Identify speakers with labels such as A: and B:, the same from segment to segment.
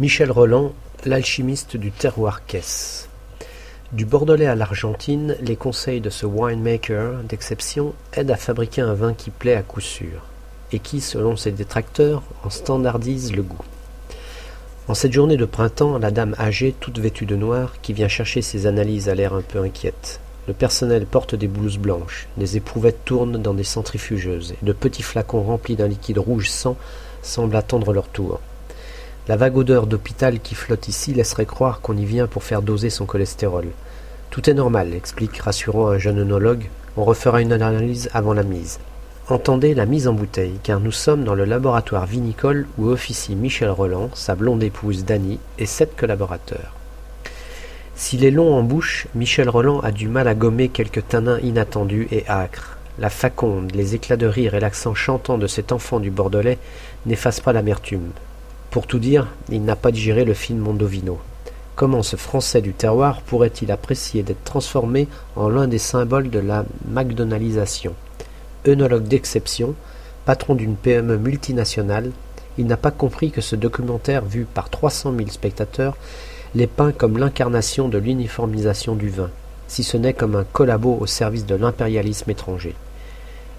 A: Michel Roland, l'alchimiste du terroir caisse. Du Bordelais à l'Argentine, les conseils de ce winemaker d'exception aident à fabriquer un vin qui plaît à coup sûr, et qui, selon ses détracteurs, en standardise le goût. En cette journée de printemps, la dame âgée, toute vêtue de noir, qui vient chercher ses analyses a l'air un peu inquiète. Le personnel porte des blouses blanches, des éprouvettes tournent dans des centrifugeuses, et de petits flacons remplis d'un liquide rouge sang semblent attendre leur tour. La vague odeur d'hôpital qui flotte ici laisserait croire qu'on y vient pour faire doser son cholestérol. Tout est normal, explique rassurant un jeune œnologue. On refera une analyse avant la mise. Entendez la mise en bouteille, car nous sommes dans le laboratoire vinicole où officie Michel Roland, sa blonde épouse Dany et sept collaborateurs. S'il est long en bouche, Michel Roland a du mal à gommer quelques tanins inattendus et âcres. La faconde, les éclats de rire et l'accent chantant de cet enfant du Bordelais n'effacent pas l'amertume. Pour tout dire, il n'a pas digéré le film Mondovino. Comment ce Français du terroir pourrait-il apprécier d'être transformé en l'un des symboles de la McDonaldisation? Œnologue d'exception, patron d'une PME multinationale, il n'a pas compris que ce documentaire vu par 300 000 spectateurs les peint comme l'incarnation de l'uniformisation du vin, si ce n'est comme un collabo au service de l'impérialisme étranger.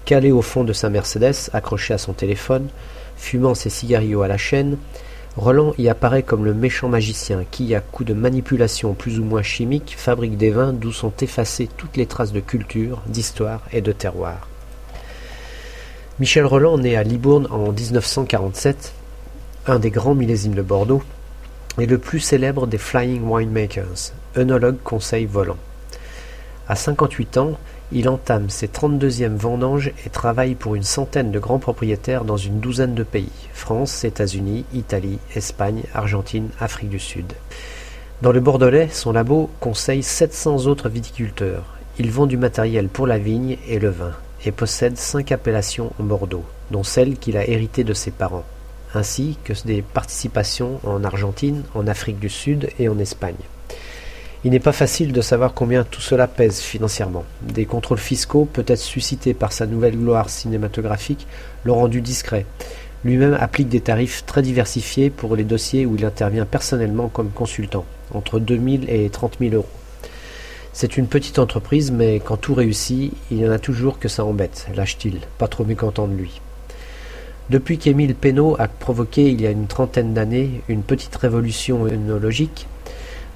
A: Calé au fond de sa Mercedes, accroché à son téléphone, Fumant ses cigarillos à la chaîne, Roland y apparaît comme le méchant magicien qui, à coup de manipulation plus ou moins chimique, fabrique des vins d'où sont effacées toutes les traces de culture, d'histoire et de terroir. Michel Roland naît à Libourne en 1947, un des grands millésimes de Bordeaux, et le plus célèbre des Flying Winemakers, œnologue conseil volant. À 58 ans, il entame ses trente-deuxièmes vendanges et travaille pour une centaine de grands propriétaires dans une douzaine de pays France, États-Unis, Italie, Espagne, Argentine, Afrique du Sud. Dans le Bordelais, son labo conseille 700 autres viticulteurs. Il vend du matériel pour la vigne et le vin et possède cinq appellations en Bordeaux, dont celle qu'il a héritée de ses parents, ainsi que des participations en Argentine, en Afrique du Sud et en Espagne. Il n'est pas facile de savoir combien tout cela pèse financièrement. Des contrôles fiscaux, peut-être suscités par sa nouvelle gloire cinématographique, l'ont rendu discret. Lui-même applique des tarifs très diversifiés pour les dossiers où il intervient personnellement comme consultant, entre 2 000 et 30 000 euros. C'est une petite entreprise, mais quand tout réussit, il y en a toujours que ça embête, lâche-t-il, pas trop mécontent de lui. Depuis qu'Émile Pénaud a provoqué il y a une trentaine d'années une petite révolution œnologique,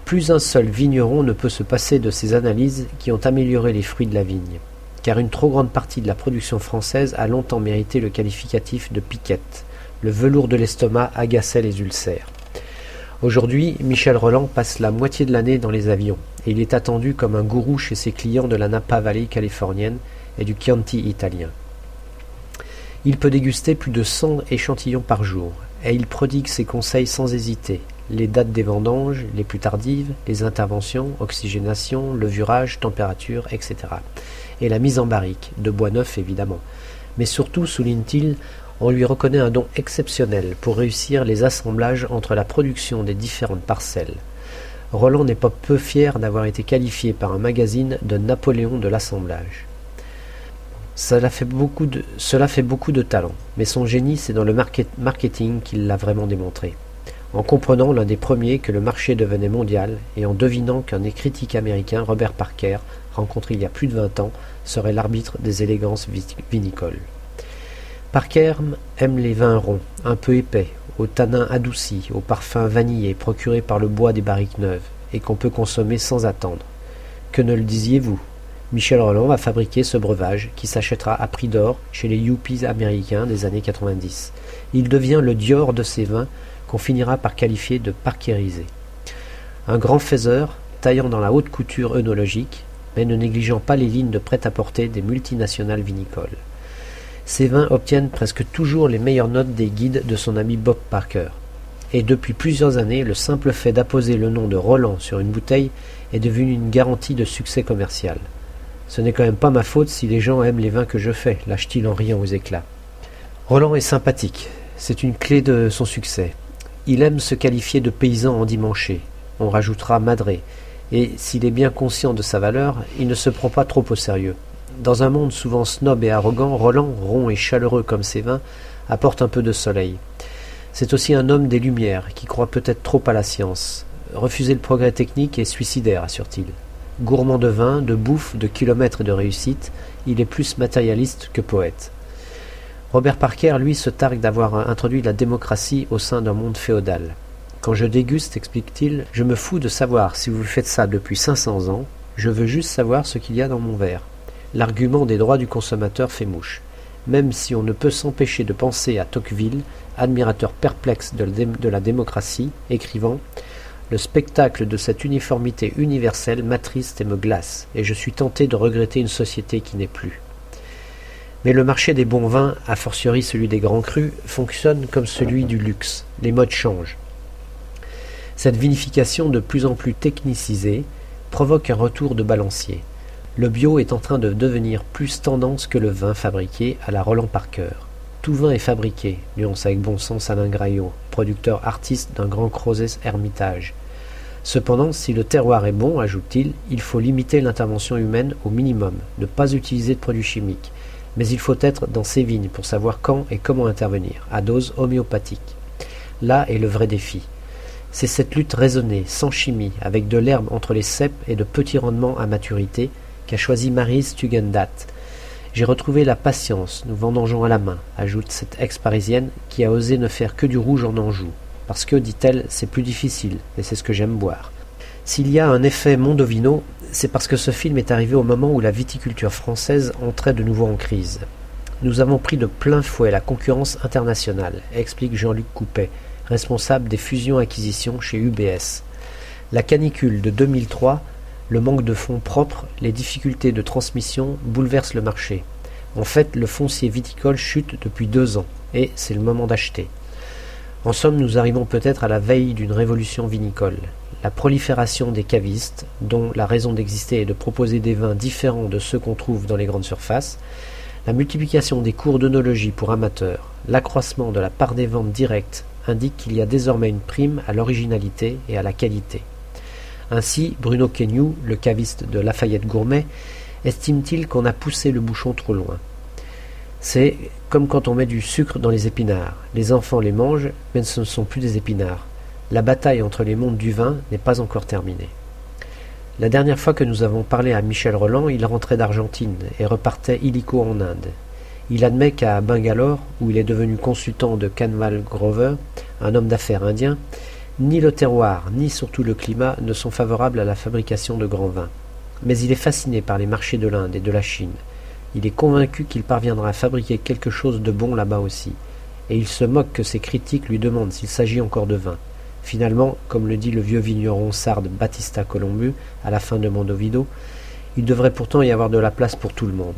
A: plus un seul vigneron ne peut se passer de ces analyses qui ont amélioré les fruits de la vigne, car une trop grande partie de la production française a longtemps mérité le qualificatif de piquette. Le velours de l'estomac agaçait les ulcères. Aujourd'hui, Michel Roland passe la moitié de l'année dans les avions, et il est attendu comme un gourou chez ses clients de la Napa Valley californienne et du Chianti italien. Il peut déguster plus de 100 échantillons par jour, et il prodigue ses conseils sans hésiter, les dates des vendanges les plus tardives, les interventions, oxygénation, levurage, température, etc. Et la mise en barrique, de bois neuf évidemment. Mais surtout, souligne-t-il, on lui reconnaît un don exceptionnel pour réussir les assemblages entre la production des différentes parcelles. Roland n'est pas peu fier d'avoir été qualifié par un magazine de Napoléon de l'assemblage. Cela fait, beaucoup de, cela fait beaucoup de talent, mais son génie c'est dans le marketing qu'il l'a vraiment démontré en comprenant l'un des premiers que le marché devenait mondial et en devinant qu'un des critiques Robert Parker, rencontré il y a plus de vingt ans, serait l'arbitre des élégances vinicoles. Parker aime les vins ronds, un peu épais, aux tanins adoucis, aux parfums vanillés procurés par le bois des barriques neuves, et qu'on peut consommer sans attendre. Que ne le disiez-vous? Michel Roland va fabriquer ce breuvage qui s'achètera à prix d'or chez les Yuppies américains des années 90. Il devient le Dior de ces vins qu'on finira par qualifier de parkérisé. Un grand faiseur, taillant dans la haute couture œnologique, mais ne négligeant pas les lignes de prêt-à-porter des multinationales vinicoles. Ces vins obtiennent presque toujours les meilleures notes des guides de son ami Bob Parker. Et depuis plusieurs années, le simple fait d'apposer le nom de Roland sur une bouteille est devenu une garantie de succès commercial. Ce n'est quand même pas ma faute si les gens aiment les vins que je fais, lâche-t-il en riant aux éclats. Roland est sympathique, c'est une clé de son succès. Il aime se qualifier de paysan endimanché, on rajoutera madré, et s'il est bien conscient de sa valeur, il ne se prend pas trop au sérieux. Dans un monde souvent snob et arrogant, Roland, rond et chaleureux comme ses vins, apporte un peu de soleil. C'est aussi un homme des Lumières qui croit peut-être trop à la science. Refuser le progrès technique est suicidaire, assure-t-il. Gourmand de vin, de bouffe, de kilomètres et de réussite, il est plus matérialiste que poète. Robert Parker, lui, se targue d'avoir introduit la démocratie au sein d'un monde féodal. Quand je déguste, explique-t-il, je me fous de savoir si vous faites ça depuis 500 ans, je veux juste savoir ce qu'il y a dans mon verre. L'argument des droits du consommateur fait mouche. Même si on ne peut s'empêcher de penser à Tocqueville, admirateur perplexe de la démocratie, écrivant le spectacle de cette uniformité universelle m'attriste et me glace, et je suis tenté de regretter une société qui n'est plus. Mais le marché des bons vins, a fortiori celui des grands crus, fonctionne comme celui du luxe. Les modes changent. Cette vinification de plus en plus technicisée provoque un retour de balancier. Le bio est en train de devenir plus tendance que le vin fabriqué à la Roland Parker. Tout vin est fabriqué, nuance avec bon sens Alain Graillot, producteur artiste d'un grand Crozes Hermitage. Cependant, si le terroir est bon, ajoute-t-il, il faut limiter l'intervention humaine au minimum, ne pas utiliser de produits chimiques. Mais il faut être dans ces vignes pour savoir quand et comment intervenir, à dose homéopathique. Là est le vrai défi. C'est cette lutte raisonnée, sans chimie, avec de l'herbe entre les ceps et de petits rendements à maturité, qu'a choisi Marise Tugendat, j'ai retrouvé la patience, nous vendangeons à la main, ajoute cette ex-parisienne qui a osé ne faire que du rouge en Anjou. Parce que, dit-elle, c'est plus difficile, et c'est ce que j'aime boire. S'il y a un effet Mondovino, c'est parce que ce film est arrivé au moment où la viticulture française entrait de nouveau en crise. Nous avons pris de plein fouet la concurrence internationale, explique Jean-Luc Coupet, responsable des fusions-acquisitions chez UBS. La canicule de 2003 le manque de fonds propres, les difficultés de transmission bouleversent le marché. En fait, le foncier viticole chute depuis deux ans, et c'est le moment d'acheter. En somme, nous arrivons peut-être à la veille d'une révolution vinicole. La prolifération des cavistes, dont la raison d'exister est de proposer des vins différents de ceux qu'on trouve dans les grandes surfaces, la multiplication des cours d'œnologie pour amateurs, l'accroissement de la part des ventes directes indiquent qu'il y a désormais une prime à l'originalité et à la qualité. Ainsi, Bruno Kenyu, le caviste de Lafayette Gourmet, estime-t-il qu'on a poussé le bouchon trop loin. C'est comme quand on met du sucre dans les épinards. Les enfants les mangent, mais ce ne sont plus des épinards. La bataille entre les mondes du vin n'est pas encore terminée. La dernière fois que nous avons parlé à Michel Roland, il rentrait d'Argentine et repartait illico en Inde. Il admet qu'à Bangalore, où il est devenu consultant de Canval Grover, un homme d'affaires indien, ni le terroir, ni surtout le climat ne sont favorables à la fabrication de grands vins. Mais il est fasciné par les marchés de l'Inde et de la Chine. Il est convaincu qu'il parviendra à fabriquer quelque chose de bon là-bas aussi. Et il se moque que ses critiques lui demandent s'il s'agit encore de vin. Finalement, comme le dit le vieux vigneron sarde Battista Colombu à la fin de Mondovido, il devrait pourtant y avoir de la place pour tout le monde.